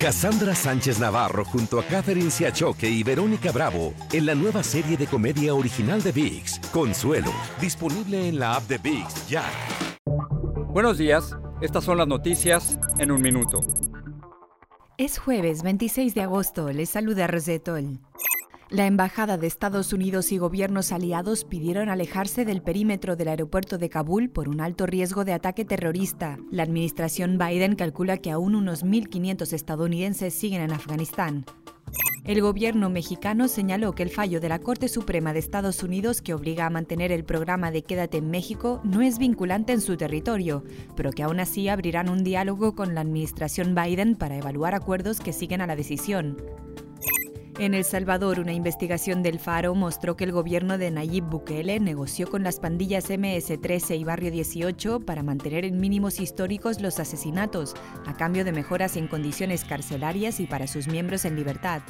Cassandra Sánchez Navarro junto a Catherine Siachoque y Verónica Bravo en la nueva serie de comedia original de VIX, Consuelo, disponible en la app de VIX ya. Buenos días, estas son las noticias en un minuto. Es jueves 26 de agosto, les saluda Rosetol. La Embajada de Estados Unidos y gobiernos aliados pidieron alejarse del perímetro del aeropuerto de Kabul por un alto riesgo de ataque terrorista. La administración Biden calcula que aún unos 1.500 estadounidenses siguen en Afganistán. El gobierno mexicano señaló que el fallo de la Corte Suprema de Estados Unidos que obliga a mantener el programa de Quédate en México no es vinculante en su territorio, pero que aún así abrirán un diálogo con la administración Biden para evaluar acuerdos que siguen a la decisión. En El Salvador, una investigación del Faro mostró que el gobierno de Nayib Bukele negoció con las pandillas MS-13 y Barrio 18 para mantener en mínimos históricos los asesinatos, a cambio de mejoras en condiciones carcelarias y para sus miembros en libertad.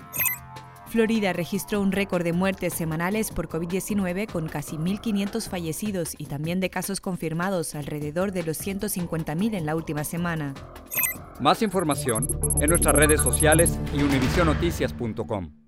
Florida registró un récord de muertes semanales por COVID-19 con casi 1.500 fallecidos y también de casos confirmados alrededor de los 150.000 en la última semana. Más información en nuestras redes sociales y univisionoticias.com.